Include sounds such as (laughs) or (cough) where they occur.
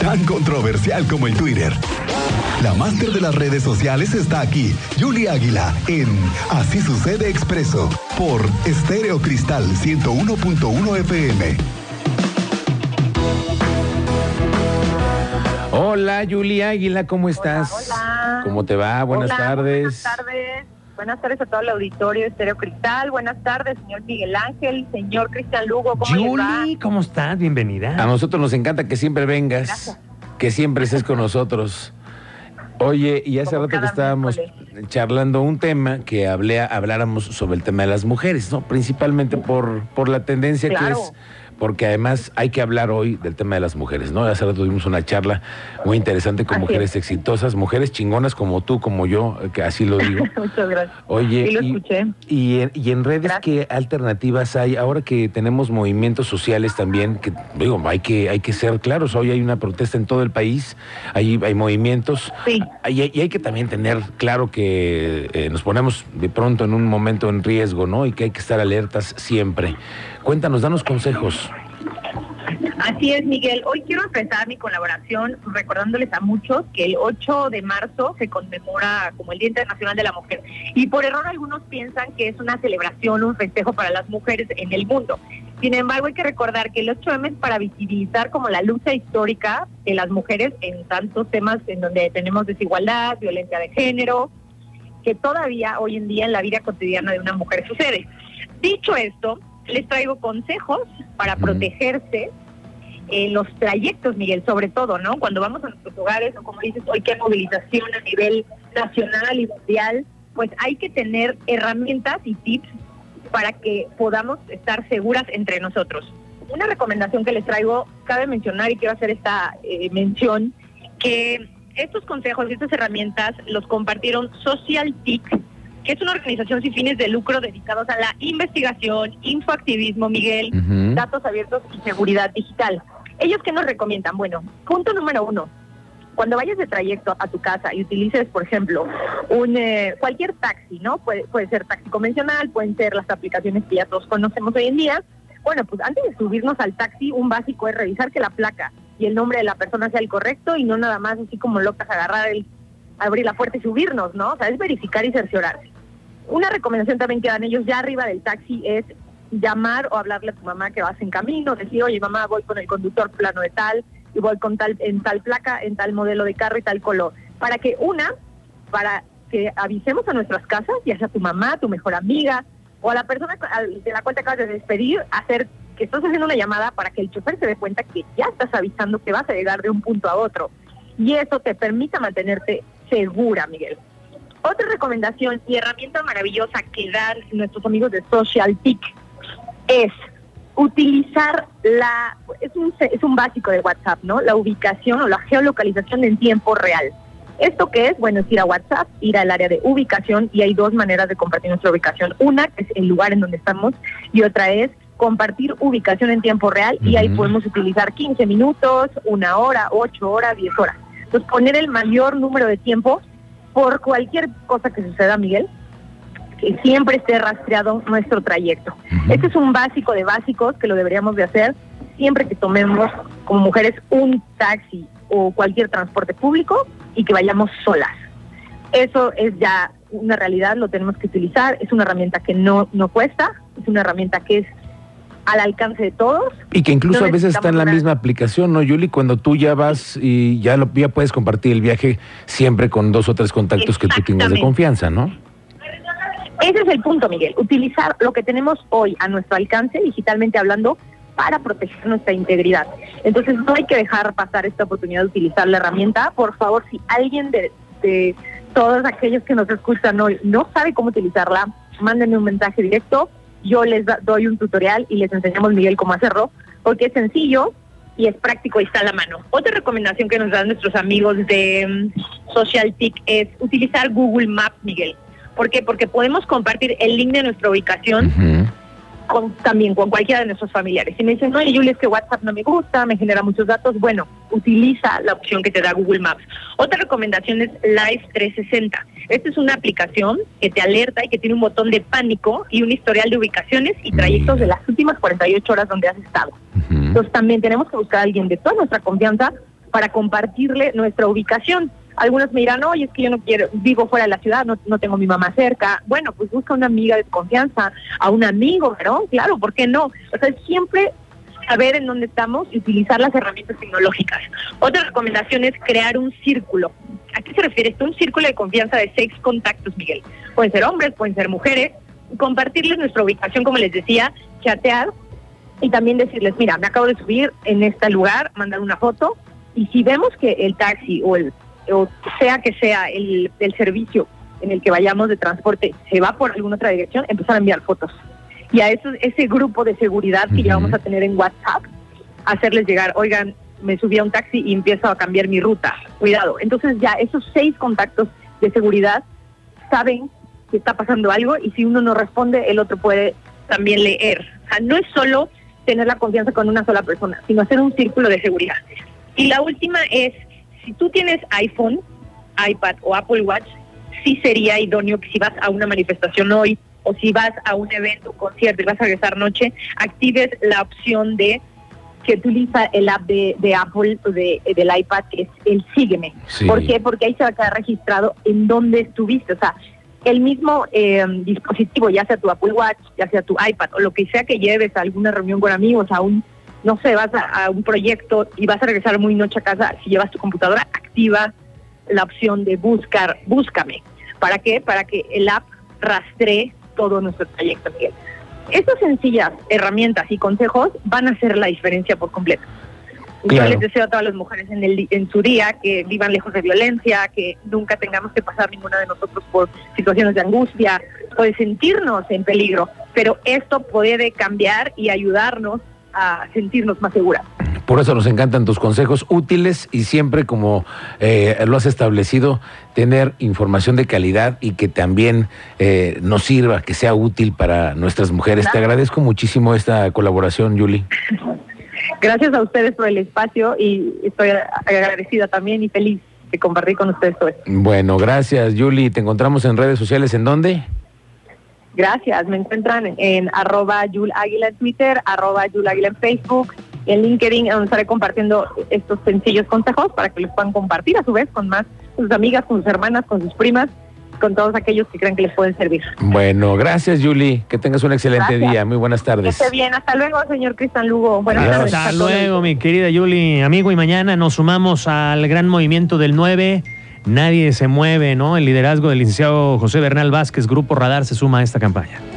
tan controversial como el Twitter. La máster de las redes sociales está aquí, Julie Águila, en Así sucede expreso, por Estéreo Cristal 101.1 FM. Hola, Julia Águila, ¿cómo estás? Hola. ¿Cómo te va? Buenas Hola, tardes. Buenas tardes. Buenas tardes a todo el auditorio de Estéreo Cristal. Buenas tardes, señor Miguel Ángel, señor Cristian Lugo. ¿Cómo les va? Julie, ¿cómo estás? Bienvenida. A nosotros nos encanta que siempre vengas, Gracias. que siempre estés con nosotros. Oye, y hace Como rato que estábamos miércoles. charlando un tema que hablé, habláramos sobre el tema de las mujeres, ¿no? Principalmente por, por la tendencia que es, porque además hay que hablar hoy del tema de las mujeres, ¿no? Hace rato tuvimos una charla muy interesante con Así mujeres es. exitosas, mujeres chingonas como tú, como yo, que así lo digo. (laughs) Muchas gracias. Oye, Sí, lo y- escuché. Y, en- y en redes, Gracias. ¿qué alternativas hay? Ahora que tenemos movimientos sociales también, que digo, hay que, hay que ser claros, hoy hay una protesta en todo el país, hay, hay movimientos, Sí. y, hay- y hay que también tener claro que eh, nos ponemos de pronto en un momento en riesgo, ¿no? Y que hay que estar alertas siempre. Cuéntanos, danos consejos. Así es, Miguel. Hoy quiero empezar mi colaboración recordándoles a muchos que el 8 de marzo se conmemora como el Día Internacional de la Mujer. Y por error algunos piensan que es una celebración, un festejo para las mujeres en el mundo. Sin embargo, hay que recordar que el 8M es para visibilizar como la lucha histórica de las mujeres en tantos temas en donde tenemos desigualdad, violencia de género, que todavía hoy en día en la vida cotidiana de una mujer sucede. Dicho esto, les traigo consejos para protegerse en los trayectos, Miguel, sobre todo, ¿no? Cuando vamos a nuestros hogares, o como dices, hoy que hay movilización a nivel nacional y mundial, pues hay que tener herramientas y tips para que podamos estar seguras entre nosotros. Una recomendación que les traigo, cabe mencionar y quiero hacer esta eh, mención, que estos consejos y estas herramientas los compartieron Social TIC, que es una organización sin fines de lucro dedicados a la investigación, infoactivismo, Miguel, datos abiertos y seguridad digital. ¿Ellos qué nos recomiendan? Bueno, punto número uno. Cuando vayas de trayecto a tu casa y utilices, por ejemplo, un eh, cualquier taxi, ¿no? Puede, puede ser taxi convencional, pueden ser las aplicaciones que ya todos conocemos hoy en día. Bueno, pues antes de subirnos al taxi, un básico es revisar que la placa y el nombre de la persona sea el correcto y no nada más así como locas agarrar el, abrir la puerta y subirnos, ¿no? O sea, es verificar y cerciorarse. Una recomendación también que dan ellos ya arriba del taxi es llamar o hablarle a tu mamá que vas en camino, decir, oye mamá, voy con el conductor plano de tal y voy con tal en tal placa, en tal modelo de carro y tal color, para que una, para que avisemos a nuestras casas, ya sea tu mamá, tu mejor amiga o a la persona de la cual te acabas de despedir, hacer que estás haciendo una llamada para que el chofer se dé cuenta que ya estás avisando que vas a llegar de un punto a otro y eso te permita mantenerte segura, Miguel. Otra recomendación y herramienta maravillosa que dan nuestros amigos de Social TIC es utilizar la, es un, es un básico de WhatsApp, ¿no? La ubicación o la geolocalización en tiempo real. ¿Esto qué es? Bueno, es ir a WhatsApp, ir al área de ubicación y hay dos maneras de compartir nuestra ubicación. Una es el lugar en donde estamos y otra es compartir ubicación en tiempo real y ahí podemos utilizar 15 minutos, una hora, 8 horas, 10 horas. Entonces poner el mayor número de tiempo por cualquier cosa que suceda, Miguel, que siempre esté rastreado nuestro trayecto. Este es un básico de básicos que lo deberíamos de hacer siempre que tomemos como mujeres un taxi o cualquier transporte público y que vayamos solas. Eso es ya una realidad, lo tenemos que utilizar, es una herramienta que no, no cuesta, es una herramienta que es al alcance de todos. Y que incluso No a veces está en la misma aplicación, ¿no, Yuli? Cuando tú ya vas y ya, lo, ya puedes compartir el viaje siempre con dos o tres contactos que tú tengas de confianza, ¿no? Ese es el punto, Miguel, utilizar lo que tenemos hoy a nuestro alcance, digitalmente hablando, para proteger nuestra integridad. Entonces no hay que dejar pasar esta oportunidad de utilizar la herramienta. Por favor, si alguien de, de todos aquellos que nos escuchan hoy no sabe cómo utilizarla, mándenme un mensaje directo. Yo les doy un tutorial y les enseñamos, Miguel, cómo hacerlo, porque es sencillo y es práctico y está a la mano. Otra recomendación que nos dan nuestros amigos de mm, Social TIC es utilizar Google Maps, Miguel. ¿Por qué? Porque podemos compartir el link de nuestra ubicación. Con, también con cualquiera de nuestros familiares. Si me dicen, oye, Julia, es que WhatsApp no me gusta, me genera muchos datos, bueno, utiliza la opción que te da Google Maps. Otra recomendación es Live 360. Esta es una aplicación que te alerta y que tiene un botón de pánico y un historial de ubicaciones y trayectos de las últimas 48 horas donde has estado. Entonces también tenemos que buscar a alguien de toda nuestra confianza para compartirle nuestra ubicación. Algunos me dirán, oye, es que yo no quiero, vivo fuera de la ciudad, no, no tengo mi mamá cerca. Bueno, pues busca una amiga de confianza, a un amigo, ¿no? Claro, ¿por qué no? O sea, siempre saber en dónde estamos y utilizar las herramientas tecnológicas. Otra recomendación es crear un círculo. ¿A qué se refiere esto? Un círculo de confianza de seis contactos, Miguel. Pueden ser hombres, pueden ser mujeres. Compartirles nuestra ubicación, como les decía, chatear y también decirles, mira, me acabo de subir en este lugar, mandar una foto y si vemos que el taxi o el o sea que sea el, el servicio en el que vayamos de transporte se va por alguna otra dirección, empezar a enviar fotos. Y a eso, ese grupo de seguridad que ya vamos a tener en WhatsApp, hacerles llegar, oigan, me subí a un taxi y empiezo a cambiar mi ruta, cuidado. Entonces ya esos seis contactos de seguridad saben que está pasando algo y si uno no responde, el otro puede también leer. O sea, no es solo tener la confianza con una sola persona, sino hacer un círculo de seguridad. Y la última es, si tú tienes iPhone, iPad o Apple Watch, sí sería idóneo que si vas a una manifestación hoy o si vas a un evento, concierto y vas a regresar noche, actives la opción de que utiliza el app de, de Apple de, del iPad, que es el Sígueme. ¿Por qué? Porque ahí se va a quedar registrado en dónde estuviste. O sea, el mismo eh, dispositivo, ya sea tu Apple Watch, ya sea tu iPad, o lo que sea que lleves a alguna reunión con amigos, a un, no sé, vas a, un proyecto y vas a regresar muy noche a casa, si llevas tu computadora, activa la opción de buscar, búscame. ¿Para qué? Para que el app rastree todo nuestro trayecto, Miguel. Estas sencillas herramientas y consejos van a hacer la diferencia por completo. Yo les deseo a todas las mujeres en, el, en su día que vivan lejos de violencia, que nunca tengamos que pasar ninguna de nosotros por situaciones de angustia o de sentirnos en peligro. Pero esto puede cambiar y ayudarnos a sentirnos más seguras. Por eso nos encantan tus consejos útiles y siempre, como eh, lo has establecido, tener información de calidad y que también eh, nos sirva, que sea útil para nuestras mujeres. Te agradezco muchísimo esta colaboración, Yuli. Gracias a ustedes por el espacio y estoy agradecida también y feliz de compartir con ustedes todo esto. Bueno, gracias, Yuli. ¿Te encontramos en redes sociales en dónde? Gracias, me encuentran en arroba Yul Águila en Twitter, arroba Yul Águila en Facebook, en LinkedIn, donde estaré compartiendo estos sencillos consejos para que los puedan compartir a su vez con más, sus amigas, con sus hermanas, con sus primas, con todos aquellos que crean que les pueden servir. Bueno, gracias Yuli, que tengas un excelente día, muy buenas tardes. Que esté bien, hasta luego señor Cristian Lugo. Buenas tardes. Hasta luego mi querida Yuli, amigo, y mañana nos sumamos al gran movimiento del 9. Nadie se mueve, ¿no? El liderazgo del licenciado José Bernal Vázquez, Grupo Radar, se suma a esta campaña.